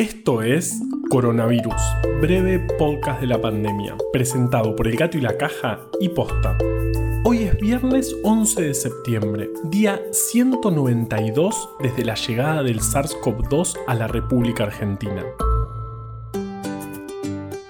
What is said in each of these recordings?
Esto es Coronavirus, breve podcast de la pandemia, presentado por El Gato y la Caja y Posta. Hoy es viernes 11 de septiembre, día 192 desde la llegada del SARS-CoV-2 a la República Argentina.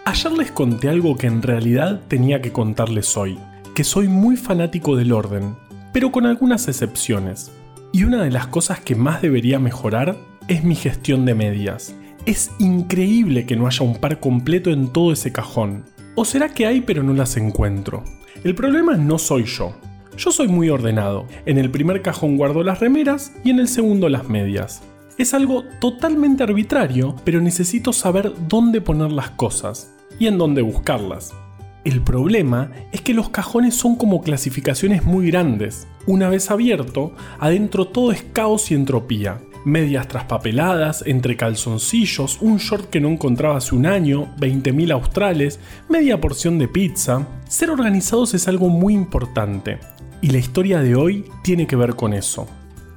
Ayer les conté algo que en realidad tenía que contarles hoy, que soy muy fanático del orden, pero con algunas excepciones. Y una de las cosas que más debería mejorar es mi gestión de medias. Es increíble que no haya un par completo en todo ese cajón. ¿O será que hay pero no las encuentro? El problema no soy yo. Yo soy muy ordenado. En el primer cajón guardo las remeras y en el segundo las medias. Es algo totalmente arbitrario, pero necesito saber dónde poner las cosas y en dónde buscarlas. El problema es que los cajones son como clasificaciones muy grandes. Una vez abierto, adentro todo es caos y entropía medias traspapeladas, entre calzoncillos, un short que no encontraba hace un año, 20.000 australes, media porción de pizza. Ser organizados es algo muy importante, y la historia de hoy tiene que ver con eso.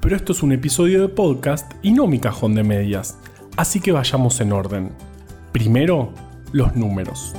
Pero esto es un episodio de podcast y no mi cajón de medias, así que vayamos en orden. Primero, los números.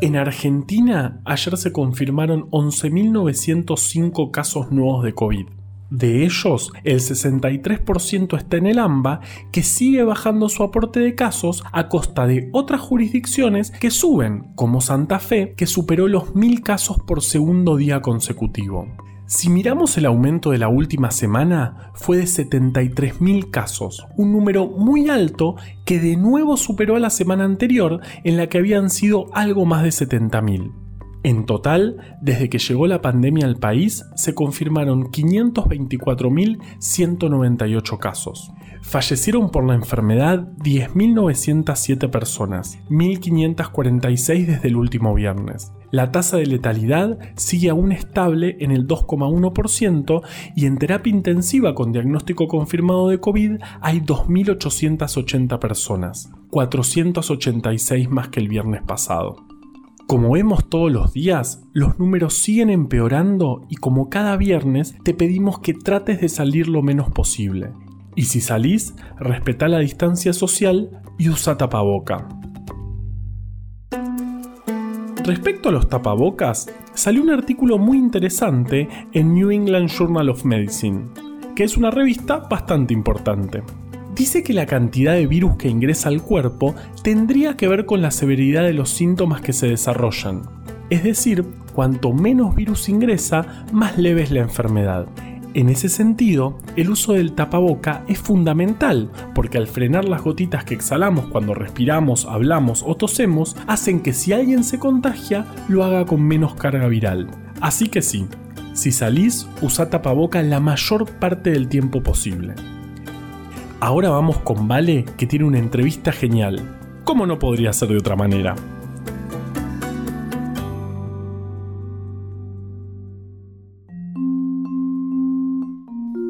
En Argentina, ayer se confirmaron 11.905 casos nuevos de COVID. De ellos, el 63% está en el AMBA, que sigue bajando su aporte de casos a costa de otras jurisdicciones que suben, como Santa Fe, que superó los 1.000 casos por segundo día consecutivo. Si miramos el aumento de la última semana, fue de 73.000 casos, un número muy alto que de nuevo superó a la semana anterior en la que habían sido algo más de 70.000. En total, desde que llegó la pandemia al país, se confirmaron 524.198 casos. Fallecieron por la enfermedad 10.907 personas, 1.546 desde el último viernes. La tasa de letalidad sigue aún estable en el 2,1% y en terapia intensiva con diagnóstico confirmado de COVID hay 2.880 personas, 486 más que el viernes pasado. Como vemos todos los días, los números siguen empeorando y como cada viernes te pedimos que trates de salir lo menos posible. Y si salís, respeta la distancia social y usa tapaboca. Respecto a los tapabocas, salió un artículo muy interesante en New England Journal of Medicine, que es una revista bastante importante dice que la cantidad de virus que ingresa al cuerpo tendría que ver con la severidad de los síntomas que se desarrollan. Es decir, cuanto menos virus ingresa, más leve es la enfermedad. En ese sentido, el uso del tapaboca es fundamental, porque al frenar las gotitas que exhalamos cuando respiramos, hablamos o tosemos, hacen que si alguien se contagia, lo haga con menos carga viral. Así que sí, si salís, usa tapaboca la mayor parte del tiempo posible. Ahora vamos con Vale, que tiene una entrevista genial. ¿Cómo no podría ser de otra manera?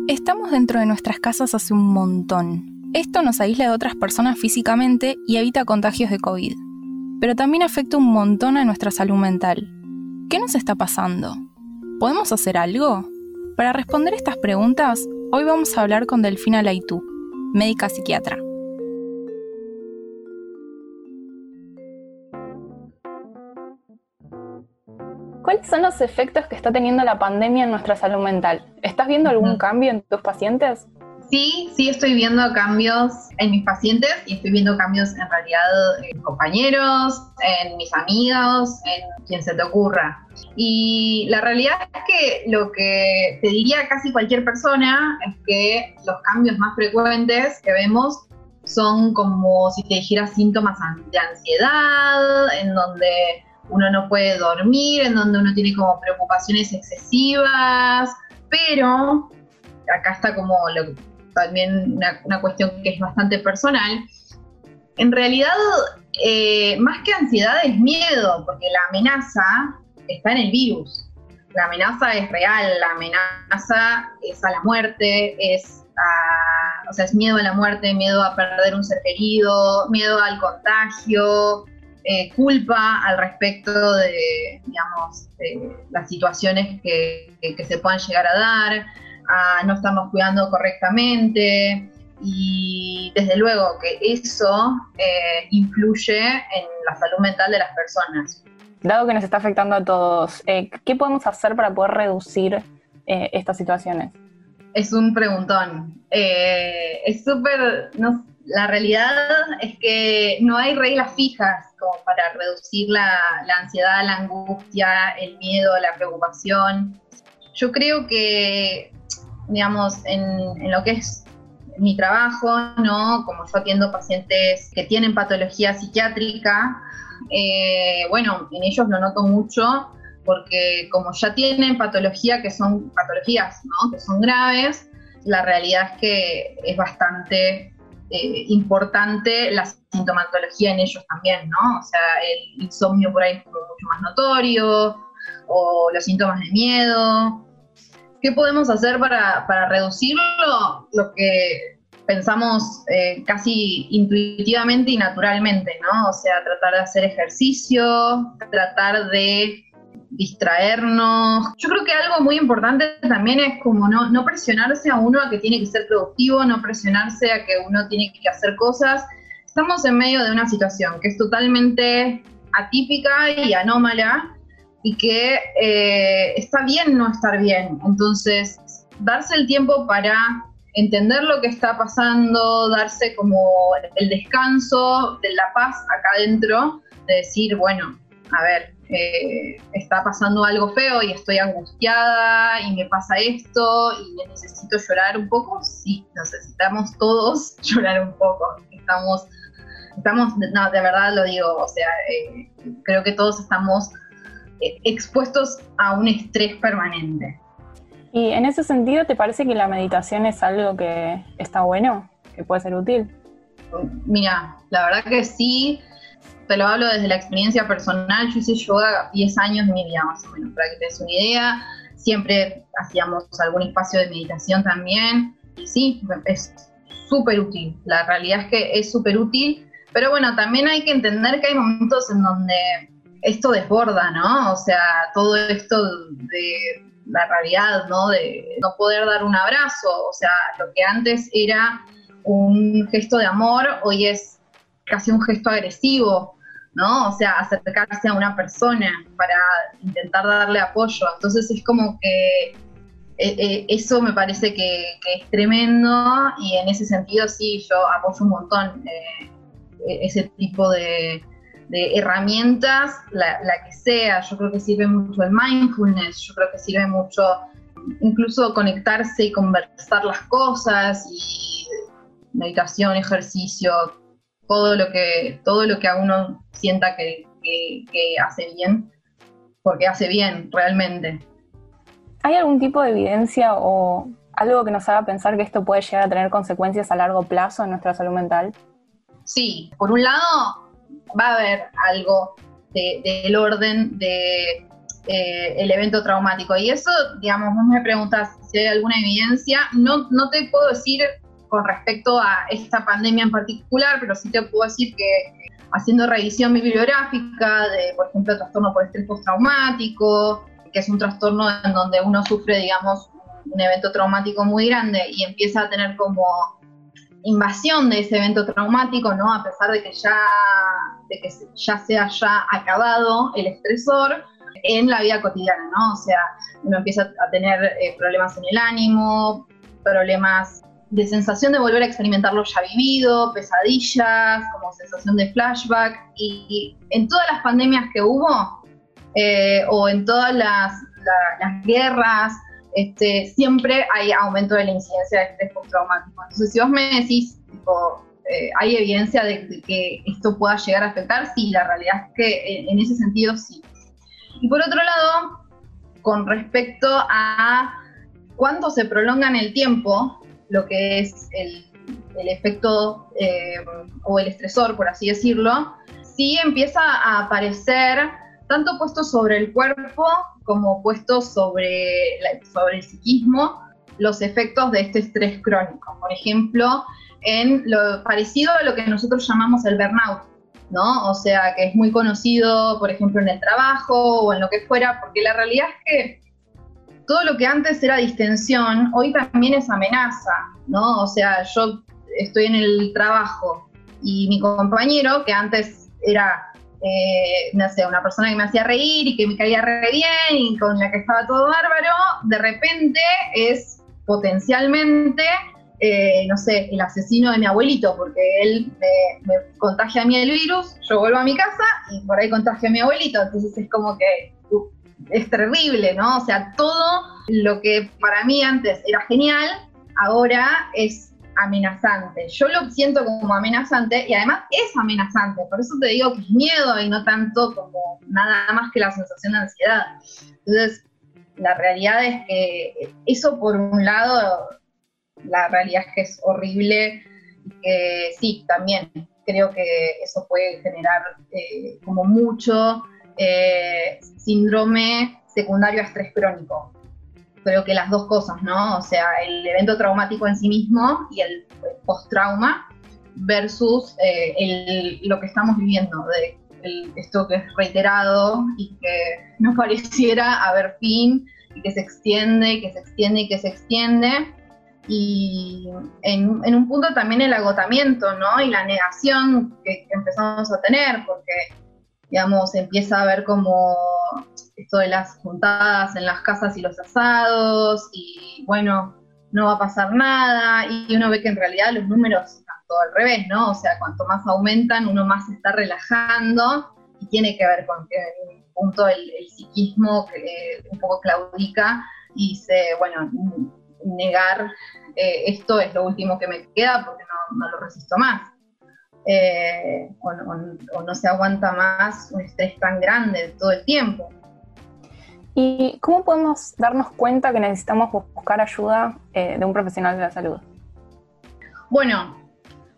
Estamos dentro de nuestras casas hace un montón. Esto nos aísla de otras personas físicamente y evita contagios de COVID. Pero también afecta un montón a nuestra salud mental. ¿Qué nos está pasando? ¿Podemos hacer algo? Para responder estas preguntas, hoy vamos a hablar con Delfina Laitú, médica psiquiatra. ¿Cuáles son los efectos que está teniendo la pandemia en nuestra salud mental? ¿Estás viendo algún cambio en tus pacientes? Sí, sí estoy viendo cambios en mis pacientes y estoy viendo cambios en realidad en compañeros, en mis amigos, en quien se te ocurra. Y la realidad es que lo que te diría casi cualquier persona es que los cambios más frecuentes que vemos son como si te dijera síntomas de ansiedad, en donde uno no puede dormir, en donde uno tiene como preocupaciones excesivas, pero acá está como también una, cuestión que es bastante personal. En realidad, eh, más que ansiedad es miedo, porque la amenaza está en el virus. La amenaza es real, la amenaza es a la muerte, es, o sea, es miedo a la muerte, miedo a perder un ser querido, miedo al contagio, eh, culpa al respecto de, digamos, las situaciones que, se puedan llegar a dar, a no estarnos cuidando correctamente, y desde luego que eso eh, influye en la salud mental de las personas. Dado que nos está afectando a todos, eh, ¿qué podemos hacer para poder reducir estas situaciones? Es un preguntón. es súper, no, la realidad es que no hay reglas fijas como para reducir la, ansiedad, la angustia, el miedo, la preocupación. Yo creo que, digamos, en, lo que es mi trabajo, ¿no? Como yo atiendo pacientes que tienen patología psiquiátrica, eh, bueno, en ellos lo noto mucho porque como ya tienen patología que son patologías, ¿no? Que son graves, la realidad es que es bastante eh, importante la sintomatología en ellos también, ¿no? O sea, el insomnio por ahí es mucho más notorio, o los síntomas de miedo. ¿Qué podemos hacer para, reducirlo? Lo que pensamos eh, casi intuitivamente y naturalmente, ¿no? O sea, tratar de hacer ejercicio, tratar de distraernos. Yo creo que algo muy importante también es como no, no presionarse a uno a que tiene que ser productivo, no presionarse a que uno tiene que hacer cosas. Estamos en medio de una situación que es totalmente atípica y anómala y que eh, está bien no estar bien. Entonces, darse el tiempo para entender lo que está pasando, darse como el descanso de la paz acá adentro, de decir, bueno, a ver, eh, está pasando algo feo y estoy angustiada y me pasa esto y necesito llorar un poco, sí, necesitamos todos llorar un poco. Estamos, estamos no, de verdad lo digo, o sea, eh, creo que todos estamos expuestos a un estrés permanente. Y en ese sentido, ¿te parece que la meditación es algo que está bueno, que puede ser útil? Mira, la verdad que sí te lo hablo desde la experiencia personal, yo hice yoga 10 años de mi vida más o menos, para que te des una idea. Siempre hacíamos algún espacio de meditación también. Y sí, es súper útil. La realidad es que es súper útil. Pero bueno, también hay que entender que hay momentos en donde esto desborda, ¿no? O sea, todo esto de la realidad, ¿no? De no poder dar un abrazo. O sea, lo que antes era un gesto de amor, hoy es casi un gesto agresivo, ¿no? O sea, acercarse a una persona para intentar darle apoyo. Entonces es como que eh, eh, eso me parece que, es tremendo y en ese sentido sí, yo apoyo un montón eh, ese tipo de, herramientas, la, la, que sea. Yo creo que sirve mucho el mindfulness, yo creo que sirve mucho incluso conectarse y conversar las cosas y meditación, ejercicio, todo lo que, todo lo que a uno sienta que, hace bien, porque hace bien realmente. ¿Hay algún tipo de evidencia o algo que nos haga pensar que esto puede llegar a tener consecuencias a largo plazo en nuestra salud mental? Sí, por un lado va a haber algo del orden de eh, el evento traumático. Y eso, digamos, vos me preguntas si hay alguna evidencia, no, no te puedo decir con respecto a esta pandemia en particular, pero sí te puedo decir que haciendo revisión bibliográfica de, por ejemplo, trastorno por estrés postraumático, que es un trastorno en donde uno sufre, digamos, un evento traumático muy grande y empieza a tener como invasión de ese evento traumático, ¿no? A pesar de que ya, de que ya se haya acabado el estresor en la vida cotidiana, ¿no? O sea, uno empieza a tener eh, problemas en el ánimo, problemas de sensación de volver a experimentar lo ya vivido, pesadillas, como sensación de flashback. Y, en todas las pandemias que hubo, eh, o en todas las, guerras, este, siempre hay aumento de la incidencia de estrés postraumático. Entonces, si vos me decís, eh, ¿hay evidencia de que esto pueda llegar a afectar? Sí, la realidad es que en ese sentido sí. Y por otro lado, con respecto a cuánto se prolonga en el tiempo, lo que es el, efecto eh, o el estresor, por así decirlo, sí empieza a aparecer tanto puesto sobre el cuerpo como puesto sobre, sobre el psiquismo los efectos de este estrés crónico. Por ejemplo, en lo parecido a lo que nosotros llamamos el burnout, ¿no? O sea, que es muy conocido, por ejemplo, en el trabajo o en lo que fuera, porque la realidad es que todo lo que antes era distensión, hoy también es amenaza, ¿no? O sea, yo estoy en el trabajo y mi compañero, que antes era, eh, no sé, una persona que me hacía reír y que me caía re bien y con la que estaba todo bárbaro, de repente es potencialmente, eh, no sé, el asesino de mi abuelito, porque él me, contagia a mí el virus, yo vuelvo a mi casa y por ahí contagia a mi abuelito, entonces es como que uh, es terrible, ¿no? O sea, todo lo que para mí antes era genial, ahora es amenazante. Yo lo siento como amenazante y además es amenazante, por eso te digo que es miedo y no tanto como nada más que la sensación de ansiedad. Entonces, la realidad es que eso por un lado, la realidad es que es horrible, que sí, también creo que eso puede generar eh, como mucho eh, síndrome secundario a estrés crónico. Creo que las dos cosas, ¿no? O sea, el evento traumático en sí mismo y el post-trauma versus eh, lo que estamos viviendo, de esto que es reiterado y que no pareciera haber fin y que se extiende, que se extiende y que se extiende. Y en, en un punto también el agotamiento, ¿no? Y la negación que, empezamos a tener, porque digamos, empieza a ver como esto de las juntadas en las casas y los asados, y bueno, no va a pasar nada, y uno ve que en realidad los números están todo al revés, ¿no? O sea, cuanto más aumentan, uno más se está relajando, y tiene que ver con que en un punto el, psiquismo que un poco claudica y dice, bueno, negar eh, esto es lo último que me queda porque no lo resisto más. Eh, o, no se aguanta más un estrés tan grande todo el tiempo. ¿Y cómo podemos darnos cuenta que necesitamos buscar ayuda eh, de un profesional de la salud? Bueno,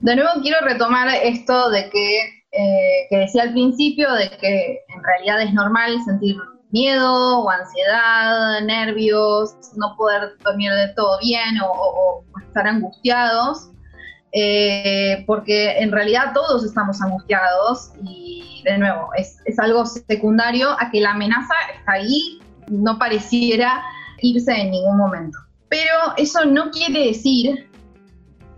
de nuevo quiero retomar esto de que, eh, que decía al principio, de que en realidad es normal sentir miedo o ansiedad, nervios, no poder dormir de todo bien o estar angustiados. Eh, porque en realidad todos estamos angustiados y de nuevo, es, algo secundario a que la amenaza está ahí, no pareciera irse en ningún momento. Pero eso no quiere decir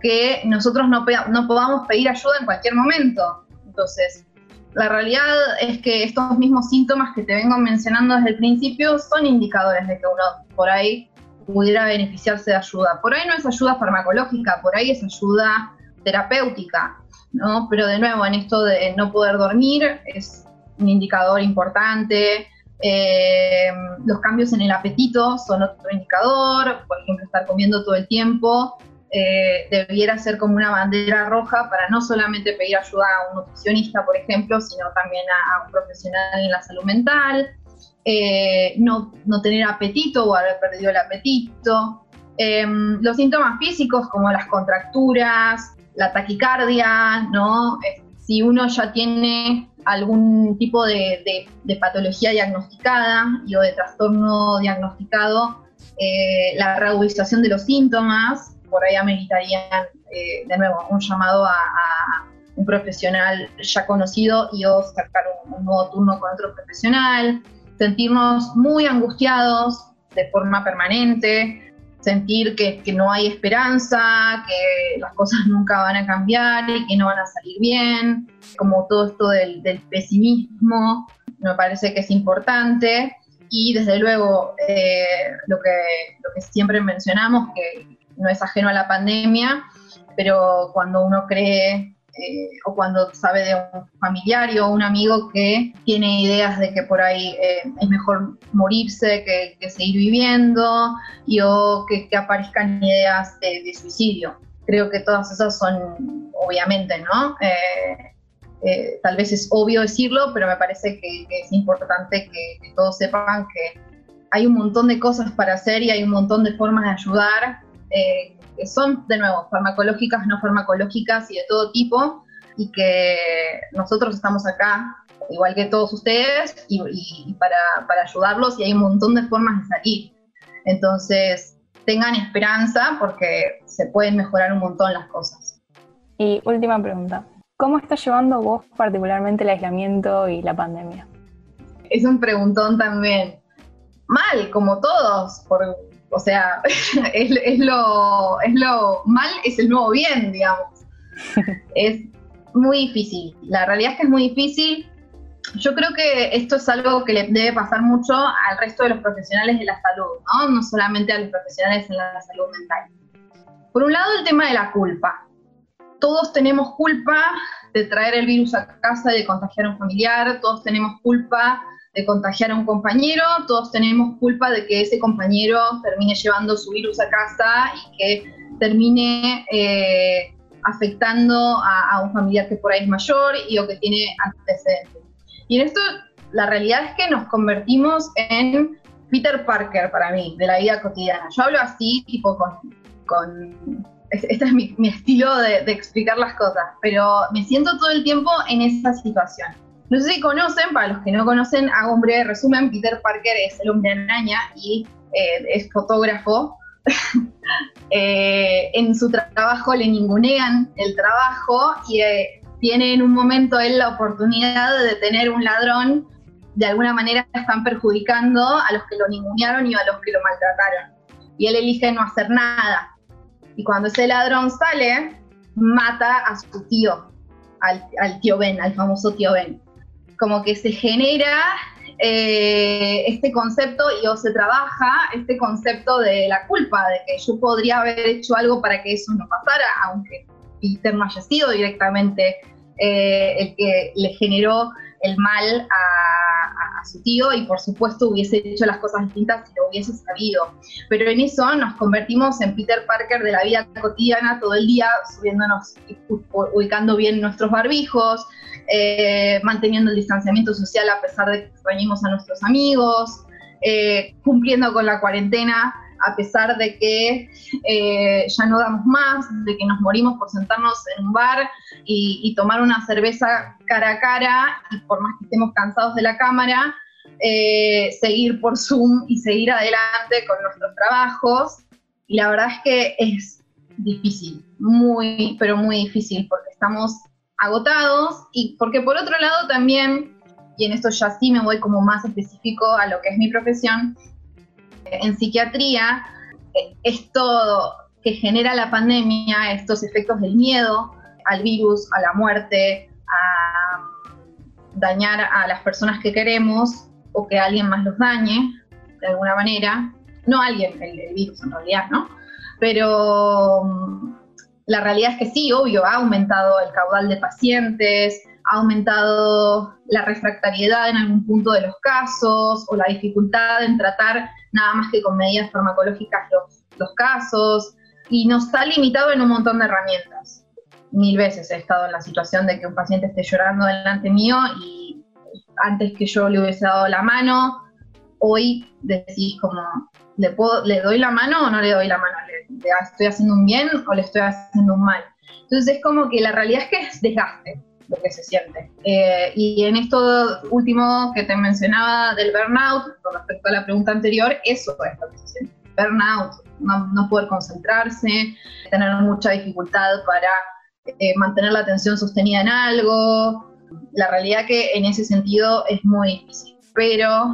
que nosotros no, no podamos pedir ayuda en cualquier momento. Entonces, la realidad es que estos mismos síntomas que te vengo mencionando desde el principio son indicadores de que uno por ahí pudiera beneficiarse de ayuda. Por ahí no es ayuda farmacológica, por ahí es ayuda terapéutica, ¿no? Pero de nuevo, en esto de no poder dormir es un indicador importante. Eh, los cambios en el apetito son otro indicador, por ejemplo, estar comiendo todo el tiempo eh, debiera ser como una bandera roja para no solamente pedir ayuda a un nutricionista, por ejemplo, sino también a, un profesional en la salud mental. Eh, no, no, tener apetito o haber perdido el apetito. Em, los síntomas físicos como las contracturas, la taquicardia, ¿no? Si uno ya tiene algún tipo de, patología diagnosticada o de trastorno diagnosticado, eh, la reagudización de los síntomas, por ahí ameritarían eh, de nuevo un llamado a, un profesional ya conocido y o sacar un, nuevo turno con otro profesional, sentirnos muy angustiados de forma permanente, sentir que, no hay esperanza, que las cosas nunca van a cambiar y que no van a salir bien, como todo esto del, pesimismo, me parece que es importante. Y desde luego, eh, lo, que, lo que siempre mencionamos, que no es ajeno a la pandemia, pero cuando uno cree eh, o cuando sabe de un familiar o un amigo que tiene ideas de que por ahí eh, es mejor morirse que, seguir viviendo y o que, aparezcan ideas de, suicidio. Creo que todas esas son, obviamente, ¿no? Eh, tal vez es obvio decirlo, pero me parece que, es importante que, todos sepan que hay un montón de cosas para hacer y hay un montón de formas de ayudar que son, de nuevo, farmacológicas, no farmacológicas y de todo tipo, y que nosotros estamos acá, igual que todos ustedes, y, para, para, ayudarlos y hay un montón de formas de salir. Entonces, tengan esperanza porque se pueden mejorar un montón las cosas. Y última pregunta, ¿cómo estás llevando vos particularmente el aislamiento y la pandemia? Es un preguntón también. Mal, como todos, por, o sea, es, lo, es lo mal, es el nuevo bien, digamos. es muy difícil. La realidad es que es muy difícil. Yo creo que esto es algo que le debe pasar mucho al resto de los profesionales de la salud, ¿no? No solamente a los profesionales en la salud mental. Por un lado, el tema de la culpa. Todos tenemos culpa de traer el virus a casa y de contagiar a un familiar, todos tenemos culpa de contagiar a un compañero, todos tenemos culpa de que ese compañero termine llevando su virus a casa y que termine eh, afectando a, un familiar que por ahí es mayor y o que tiene antecedentes. Y en esto la realidad es que nos convertimos en Peter Parker para mí, de la vida cotidiana. Yo hablo así, tipo con... este es mi, estilo de, de explicar las cosas, pero me siento todo el tiempo en esa situación. No sé si conocen, para los que no conocen, hago un breve resumen. Peter Parker es el hombre araña y eh, es fotógrafo. Eh, en su trabajo le ningunean el trabajo y eh, tiene en un momento él la oportunidad de detener un ladrón. De alguna manera están perjudicando a los que lo ningunearon y a los que lo maltrataron. Y él elige no hacer nada. Y cuando ese ladrón sale, mata a su tío, al tío Ben, al famoso tío Ben como que se genera eh, este concepto y o se trabaja este concepto de la culpa, de que yo podría haber hecho algo para que eso no pasara, aunque Peter no haya sido directamente eh, el que le generó el mal a, su tío y por supuesto hubiese hecho las cosas distintas si lo hubiese sabido. Pero en eso nos convertimos en Peter Parker de la vida cotidiana todo el día, subiéndonos y ubicando bien nuestros barbijos, eh, manteniendo el distanciamiento social a pesar de que extrañemos a nuestros amigos, eh, cumpliendo con la cuarentena a pesar de que eh, ya no damos más, de que nos morimos por sentarnos en un bar y, tomar una cerveza cara a cara y por más que estemos cansados de la cámara, seguir por Zoom y seguir adelante con nuestros trabajos. Y la verdad es que es difícil, muy, pero muy difícil, porque estamos agotados y porque por otro lado también, y en esto ya sí me voy como más específico a lo que es mi profesión, en psiquiatría, esto que genera la pandemia, estos efectos del miedo al virus, a la muerte, a dañar a las personas que queremos o que alguien más los dañe de alguna manera, no alguien, el, el virus en realidad, ¿no? Pero la realidad es que sí, obvio, ha aumentado el caudal de pacientes, ha aumentado la refractariedad en algún punto de los casos o la dificultad en tratar nada más que con medidas farmacológicas los, casos y nos ha limitado en un montón de herramientas. Mil veces he estado en la situación de que un paciente esté llorando delante mío y antes que yo le hubiese dado la mano, hoy decís como, ¿le, puedo, ¿le doy la mano o no le doy la mano? ¿Le, estoy haciendo un bien o le estoy haciendo un mal? Entonces es como que la realidad es que es desgaste lo que se siente. Eh, y en esto último que te mencionaba del burnout, con respecto a la pregunta anterior, eso es lo que se siente. Burnout, no, poder concentrarse, tener mucha dificultad para eh, mantener la atención sostenida en algo. La realidad que en ese sentido es muy difícil. Pero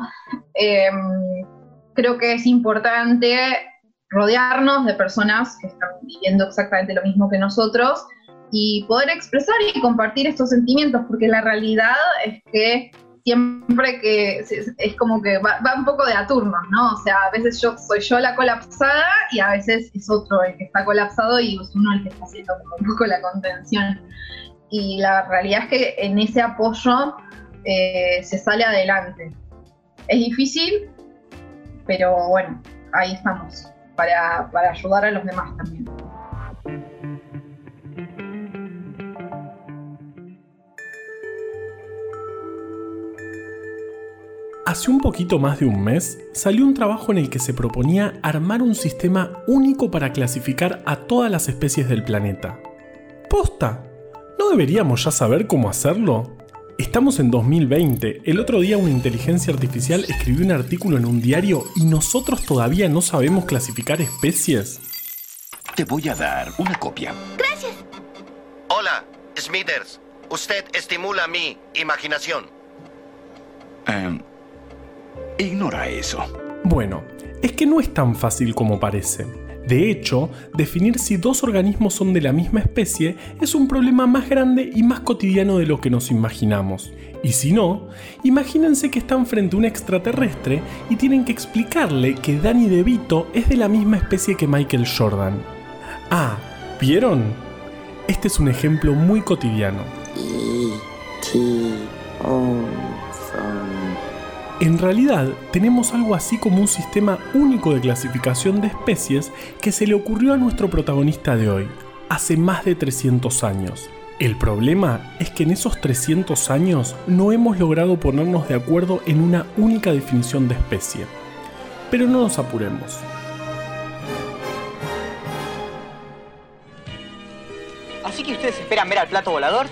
em, creo que es importante rodearnos de personas que están viviendo exactamente lo mismo que nosotros y poder expresar y compartir estos sentimientos, porque la realidad es que siempre que es, como que va, un poco de a turnos, ¿no? O sea, a veces yo soy yo la colapsada y a veces es otro el que está colapsado y es uno el que está haciendo un poco la contención. Y la realidad es que en ese apoyo eh, se sale adelante. Es difícil, pero bueno, ahí estamos, para, para ayudar a los demás también. Hace un poquito más de un mes salió un trabajo en el que se proponía armar un sistema único para clasificar a todas las especies del planeta. ¡Posta! ¿No deberíamos ya saber cómo hacerlo? Estamos en 2020. El otro día una inteligencia artificial escribió un artículo en un diario y nosotros todavía no sabemos clasificar especies. Te voy a dar una copia. Gracias. Hola, Smithers. Usted estimula mi imaginación. Em, ignora eso. Bueno, es que no es tan fácil como parece. De hecho, definir si dos organismos son de la misma especie es un problema más grande y más cotidiano de lo que nos imaginamos. Y si no, imagínense que están frente a un extraterrestre y tienen que explicarle que Danny DeVito es de la misma especie que Michael Jordan. Ah, ¿vieron? Este es un ejemplo muy cotidiano. En realidad, tenemos algo así como un sistema único de clasificación de especies que se le ocurrió a nuestro protagonista de hoy, hace más de 300 años. El problema es que en esos 300 años no hemos logrado ponernos de acuerdo en una única definición de especie. Pero no nos apuremos. Así que ustedes esperan ver al plato volador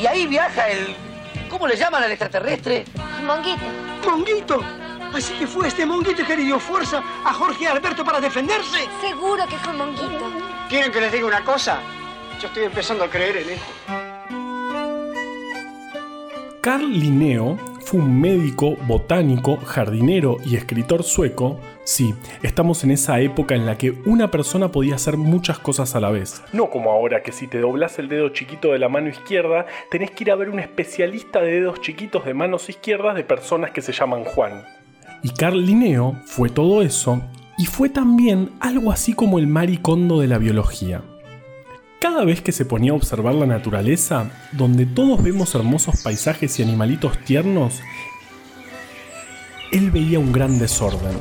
y ahí viaja el... ¿Cómo le llaman al extraterrestre? Monguito. ¡Monguito! Así que fue este monguito que le dio fuerza a Jorge Alberto para defenderse. Seguro que fue Monguito. ¿Quieren que les diga una cosa? Yo estoy empezando a creer en esto. Carl Linneo fue un médico, botánico, jardinero y escritor sueco. Sí, estamos en esa época en la que una persona podía hacer muchas cosas a la vez. No como ahora que si te doblas el dedo chiquito de la mano izquierda, tenés que ir a ver un especialista de dedos chiquitos de manos izquierdas de personas que se llaman Juan. Y Carl Linneo fue todo eso y fue también algo así como el maricondo de la biología. Cada vez que se ponía a observar la naturaleza, donde todos vemos hermosos paisajes y animalitos tiernos, él veía un gran desorden.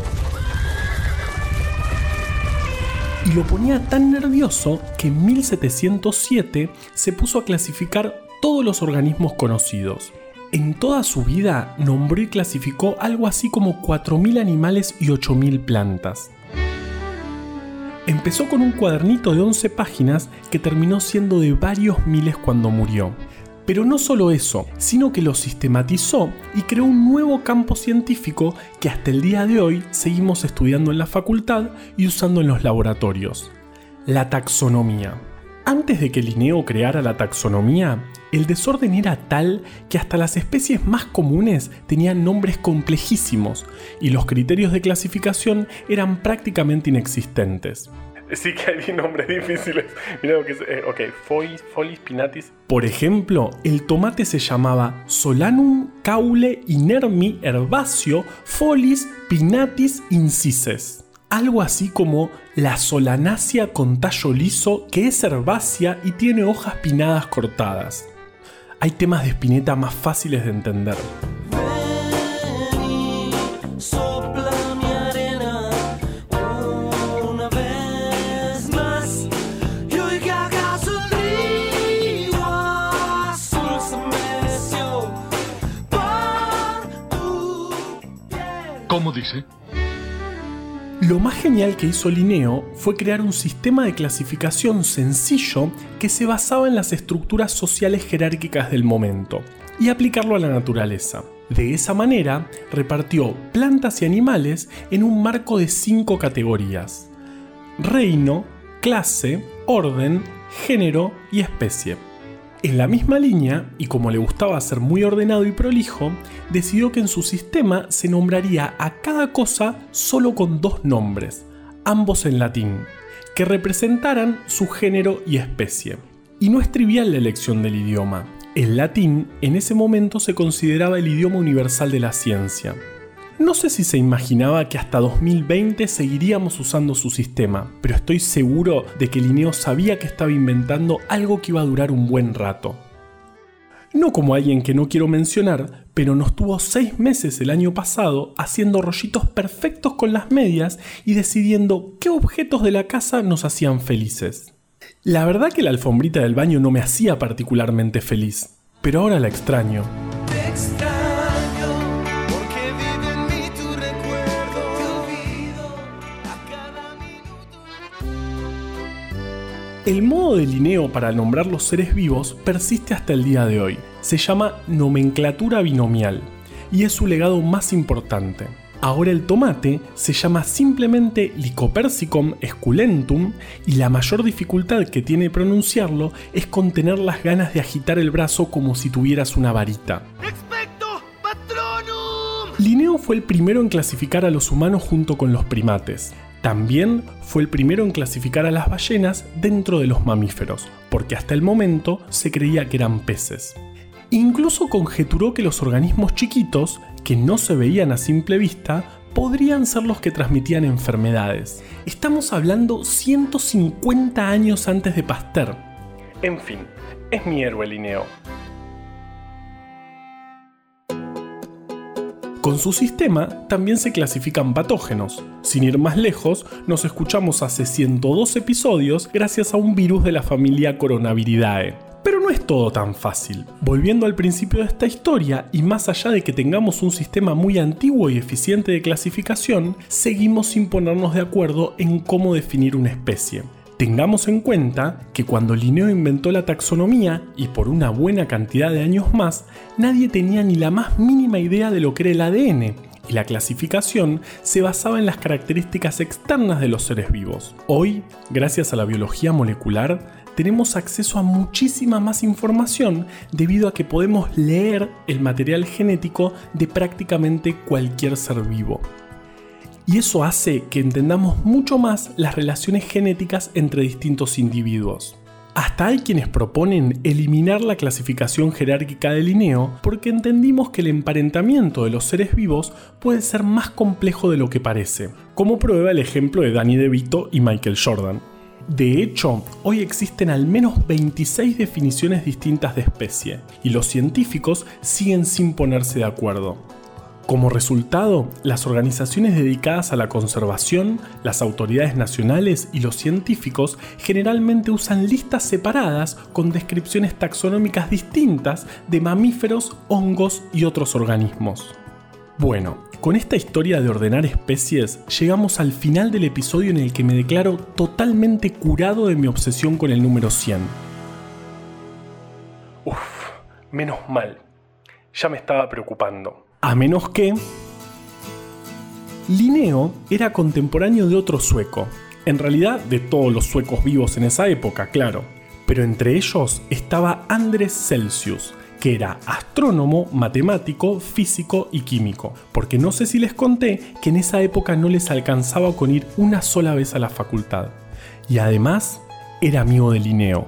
Y lo ponía tan nervioso que en 1707 se puso a clasificar todos los organismos conocidos. En toda su vida nombró y clasificó algo así como 4.000 animales y 8.000 plantas. Empezó con un cuadernito de 11 páginas que terminó siendo de varios miles cuando murió. Pero no solo eso, sino que lo sistematizó y creó un nuevo campo científico que hasta el día de hoy seguimos estudiando en la facultad y usando en los laboratorios. La taxonomía. Antes de que Linneo creara la taxonomía, el desorden era tal que hasta las especies más comunes tenían nombres complejísimos y los criterios de clasificación eran prácticamente inexistentes. Sí que hay nombres difíciles. Mira lo que es. eh, ok, Folis, Folis pinatis. Por ejemplo, el tomate se llamaba Solanum caule inermi herbaceo Folis pinatis incises. Algo así como la solanácea con tallo liso que es herbácea y tiene hojas pinadas cortadas. Hay temas de espineta más fáciles de entender. ¿Cómo dice? Lo más genial que hizo Linneo fue crear un sistema de clasificación sencillo que se basaba en las estructuras sociales jerárquicas del momento y aplicarlo a la naturaleza. De esa manera, repartió plantas y animales en un marco de cinco categorías. Reino, clase, orden, género y especie. En la misma línea, y como le gustaba ser muy ordenado y prolijo, decidió que en su sistema se nombraría a cada cosa solo con dos nombres, ambos en latín, que representaran su género y especie. Y no es trivial la elección del idioma. El latín en ese momento se consideraba el idioma universal de la ciencia. No sé si se imaginaba que hasta 2020 seguiríamos usando su sistema, pero estoy seguro de que Linneo sabía que estaba inventando algo que iba a durar un buen rato. No como alguien que no quiero mencionar, pero nos tuvo seis meses el año pasado haciendo rollitos perfectos con las medias y decidiendo qué objetos de la casa nos hacían felices. La verdad que la alfombrita del baño no me hacía particularmente feliz, pero ahora la extraño. El modo de Linneo para nombrar los seres vivos persiste hasta el día de hoy. Se llama nomenclatura binomial y es su legado más importante. Ahora el tomate se llama simplemente Lycopersicum esculentum y la mayor dificultad que tiene pronunciarlo es contener las ganas de agitar el brazo como si tuvieras una varita. ¡Expecto Patronum! Linneo fue el primero en clasificar a los humanos junto con los primates. También fue el primero en clasificar a las ballenas dentro de los mamíferos, porque hasta el momento se creía que eran peces. Incluso conjeturó que los organismos chiquitos, que no se veían a simple vista, podrían ser los que transmitían enfermedades. Estamos hablando 150 años antes de Pasteur. En fin, es mi héroe Linneo. Con su sistema también se clasifican patógenos. Sin ir más lejos, nos escuchamos hace 102 episodios gracias a un virus de la familia Coronaviridae. Pero no es todo tan fácil. Volviendo al principio de esta historia, y más allá de que tengamos un sistema muy antiguo y eficiente de clasificación, seguimos sin ponernos de acuerdo en cómo definir una especie. Tengamos en cuenta que cuando Linneo inventó la taxonomía, y por una buena cantidad de años más, nadie tenía ni la más mínima idea de lo que era el ADN, y la clasificación se basaba en las características externas de los seres vivos. Hoy, gracias a la biología molecular, tenemos acceso a muchísima más información debido a que podemos leer el material genético de prácticamente cualquier ser vivo y eso hace que entendamos mucho más las relaciones genéticas entre distintos individuos. Hasta hay quienes proponen eliminar la clasificación jerárquica de Linneo porque entendimos que el emparentamiento de los seres vivos puede ser más complejo de lo que parece, como prueba el ejemplo de Danny DeVito y Michael Jordan. De hecho, hoy existen al menos 26 definiciones distintas de especie, y los científicos siguen sin ponerse de acuerdo. Como resultado, las organizaciones dedicadas a la conservación, las autoridades nacionales y los científicos generalmente usan listas separadas con descripciones taxonómicas distintas de mamíferos, hongos y otros organismos. Bueno, con esta historia de ordenar especies llegamos al final del episodio en el que me declaro totalmente curado de mi obsesión con el número 100. Uf, menos mal. Ya me estaba preocupando. A menos que... Linneo era contemporáneo de otro sueco, en realidad de todos los suecos vivos en esa época, claro, pero entre ellos estaba Andres Celsius, que era astrónomo, matemático, físico y químico, porque no sé si les conté que en esa época no les alcanzaba con ir una sola vez a la facultad, y además era amigo de Linneo.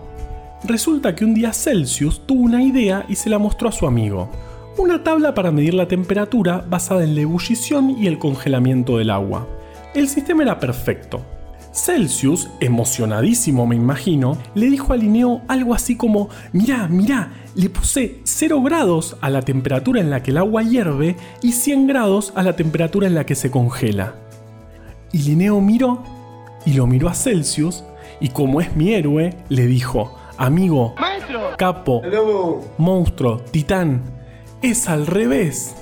Resulta que un día Celsius tuvo una idea y se la mostró a su amigo, una tabla para medir la temperatura basada en la ebullición y el congelamiento del agua. El sistema era perfecto. Celsius, emocionadísimo me imagino, le dijo a Linneo algo así como, mirá, mirá, le puse 0 grados a la temperatura en la que el agua hierve y 100 grados a la temperatura en la que se congela. Y Linneo miró y lo miró a Celsius y como es mi héroe, le dijo, amigo, capo, monstruo, titán, es al revés.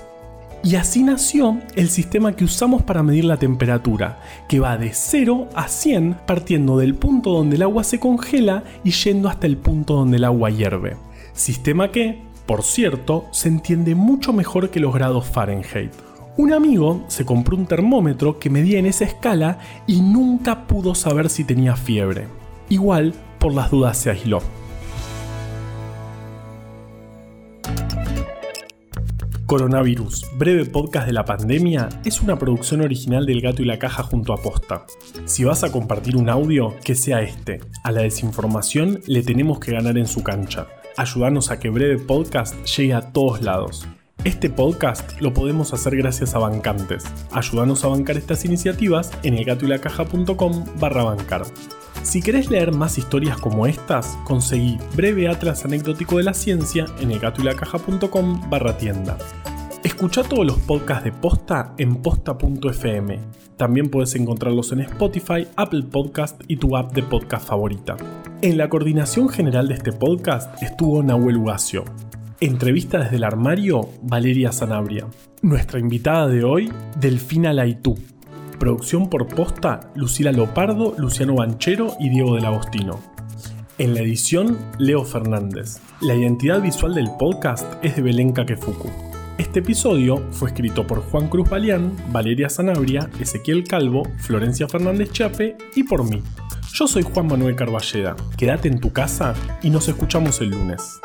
Y así nació el sistema que usamos para medir la temperatura, que va de 0 a 100 partiendo del punto donde el agua se congela y yendo hasta el punto donde el agua hierve. Sistema que, por cierto, se entiende mucho mejor que los grados Fahrenheit. Un amigo se compró un termómetro que medía en esa escala y nunca pudo saber si tenía fiebre. Igual, por las dudas se aisló. Coronavirus, breve podcast de la pandemia, es una producción original del Gato y la Caja junto a Posta. Si vas a compartir un audio, que sea este. A la desinformación le tenemos que ganar en su cancha. Ayúdanos a que Breve Podcast llegue a todos lados. Este podcast lo podemos hacer gracias a bancantes. Ayúdanos a bancar estas iniciativas en elgatoylacaja.com barra bancar. Si querés leer más historias como estas, conseguí Breve Atlas Anecdótico de la Ciencia en elgatoylacaja.com barra tienda. Escucha todos los podcasts de Posta en posta.fm. También puedes encontrarlos en Spotify, Apple Podcast y tu app de podcast favorita. En la coordinación general de este podcast estuvo Nahuel Ugacio. Entrevista desde el armario, Valeria Sanabria. Nuestra invitada de hoy, Delfina Laitú. Producción por posta, Lucila Lopardo, Luciano Banchero y Diego del Agostino. En la edición, Leo Fernández. La identidad visual del podcast es de Belén Kakefuku. Este episodio fue escrito por Juan Cruz Balián, Valeria Sanabria, Ezequiel Calvo, Florencia Fernández Chape y por mí. Yo soy Juan Manuel Carballeda. Quédate en tu casa y nos escuchamos el lunes.